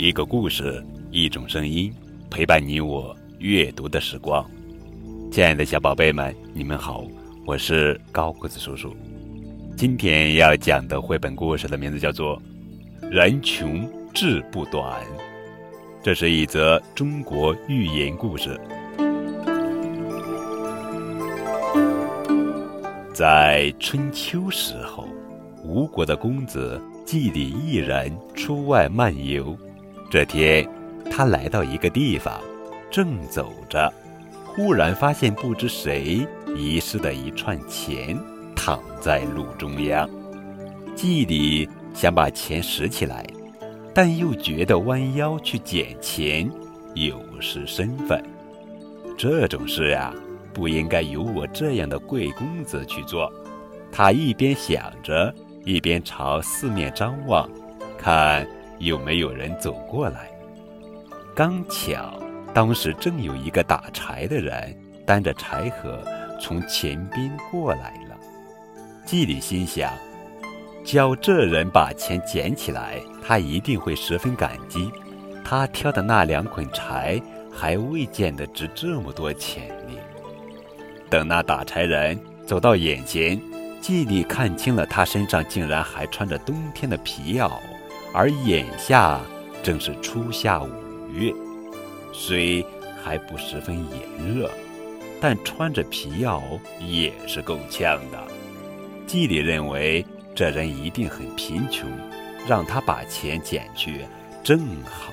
一个故事，一种声音，陪伴你我阅读的时光。亲爱的小宝贝们，你们好，我是高个子叔叔。今天要讲的绘本故事的名字叫做《人穷志不短》，这是一则中国寓言故事。在春秋时候，吴国的公子季礼一人出外漫游。这天，他来到一个地方，正走着，忽然发现不知谁遗失的一串钱。躺在路中央，季礼想把钱拾起来，但又觉得弯腰去捡钱有失身份。这种事呀，不应该由我这样的贵公子去做。他一边想着，一边朝四面张望，看有没有人走过来。刚巧当时正有一个打柴的人担着柴禾从前边过来了。季礼心想，教这人把钱捡起来，他一定会十分感激。他挑的那两捆柴还未见得值这么多钱呢。等那打柴人走到眼前，季礼看清了，他身上竟然还穿着冬天的皮袄，而眼下正是初夏五月，虽还不十分炎热，但穿着皮袄也是够呛的。季礼认为这人一定很贫穷，让他把钱捡去正好。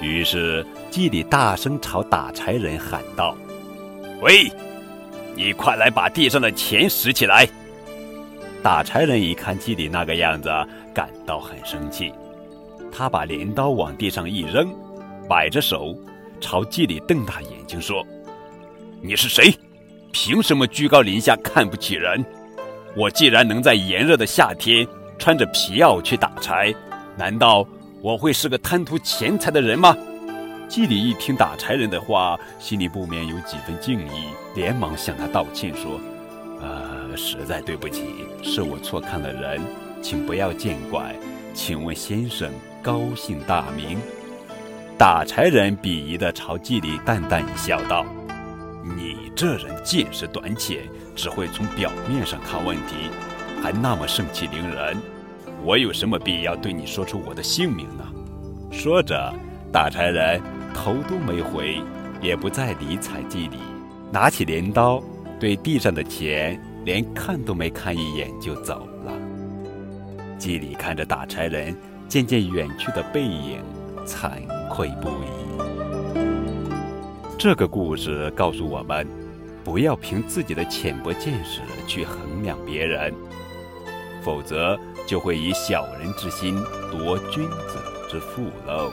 于是季礼大声朝打柴人喊道：“喂，你快来把地上的钱拾起来！”打柴人一看季礼那个样子，感到很生气，他把镰刀往地上一扔，摆着手，朝季礼瞪大眼睛说：“你是谁？凭什么居高临下看不起人？”我既然能在炎热的夏天穿着皮袄去打柴，难道我会是个贪图钱财的人吗？季礼一听打柴人的话，心里不免有几分敬意，连忙向他道歉说：“呃，实在对不起，是我错看了人，请不要见怪。请问先生高姓大名？”打柴人鄙夷地朝季礼淡淡一笑，道：“你这人见识短浅。”只会从表面上看问题，还那么盛气凌人，我有什么必要对你说出我的姓名呢？说着，打柴人头都没回，也不再理睬季礼，拿起镰刀，对地上的钱连看都没看一眼就走了。季里看着打柴人渐渐远去的背影，惭愧不已。这个故事告诉我们。不要凭自己的浅薄见识去衡量别人，否则就会以小人之心夺君子之腹喽。